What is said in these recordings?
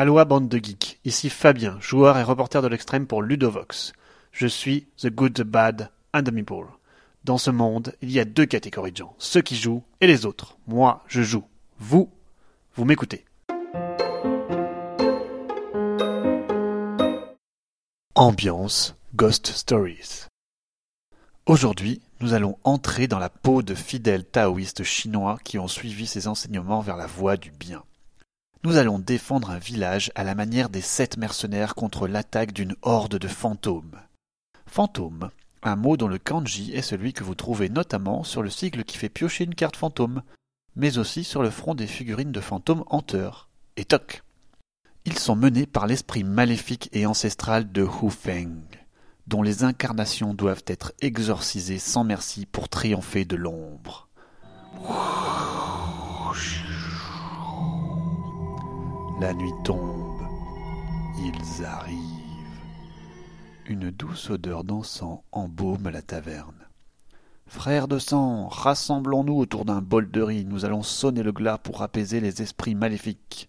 Aloha bande de geeks, ici Fabien, joueur et reporter de l'extrême pour Ludovox. Je suis The Good, The Bad and The Meeple. Dans ce monde, il y a deux catégories de gens, ceux qui jouent et les autres. Moi, je joue. Vous, vous m'écoutez. Ambiance Ghost Stories. Aujourd'hui, nous allons entrer dans la peau de fidèles taoïstes chinois qui ont suivi ces enseignements vers la voie du bien. Nous allons défendre un village à la manière des sept mercenaires contre l'attaque d'une horde de fantômes. Fantôme, un mot dont le kanji est celui que vous trouvez notamment sur le sigle qui fait piocher une carte fantôme, mais aussi sur le front des figurines de fantômes hanteurs, et toc. Ils sont menés par l'esprit maléfique et ancestral de Hu Feng, dont les incarnations doivent être exorcisées sans merci pour triompher de l'ombre. La nuit tombe, ils arrivent. Une douce odeur d'encens embaume la taverne. Frères de sang, rassemblons-nous autour d'un bol de riz, nous allons sonner le glas pour apaiser les esprits maléfiques.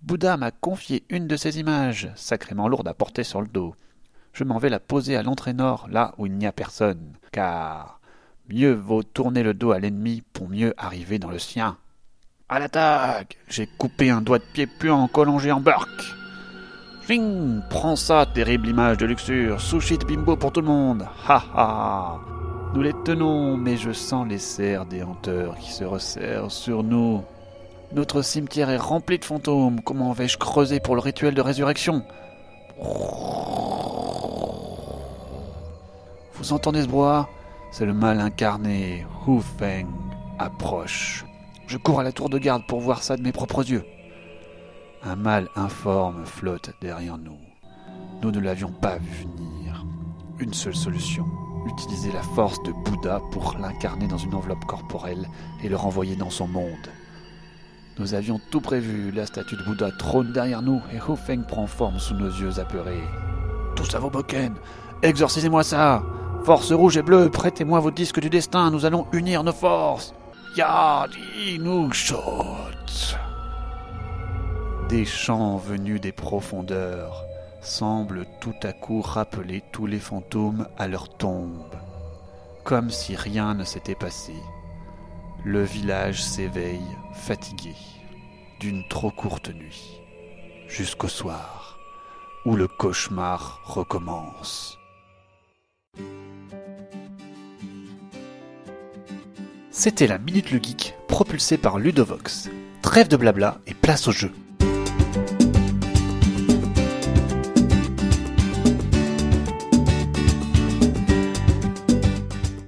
Bouddha m'a confié une de ces images, sacrément lourde à porter sur le dos. Je m'en vais la poser à l'entrée nord, là où il n'y a personne, car mieux vaut tourner le dos à l'ennemi pour mieux arriver dans le sien. À l'attaque J'ai coupé un doigt de pied puant collongé en burk. Ching Prends ça, terrible image de luxure Sushi de bimbo pour tout le monde Ha ha Nous les tenons, mais je sens les serres des hanteurs qui se resserrent sur nous. Notre cimetière est rempli de fantômes. Comment vais-je creuser pour le rituel de résurrection? Vous entendez ce bois C'est le mal incarné, Hu Feng, approche. Je cours à la tour de garde pour voir ça de mes propres yeux. Un mal informe flotte derrière nous. Nous ne l'avions pas vu venir. Une seule solution, utiliser la force de Bouddha pour l'incarner dans une enveloppe corporelle et le renvoyer dans son monde. Nous avions tout prévu, la statue de Bouddha trône derrière nous et Hu Feng prend forme sous nos yeux apeurés. Tous à vos boken Exorcisez-moi ça Force rouge et bleue, prêtez-moi vos disques du destin, nous allons unir nos forces Des chants venus des profondeurs semblent tout à coup rappeler tous les fantômes à leur tombe, comme si rien ne s'était passé. Le village s'éveille, fatigué, d'une trop courte nuit, jusqu'au soir, où le cauchemar recommence. C'était la Minute le Geek, propulsée par Ludovox. Trêve de blabla et place au jeu.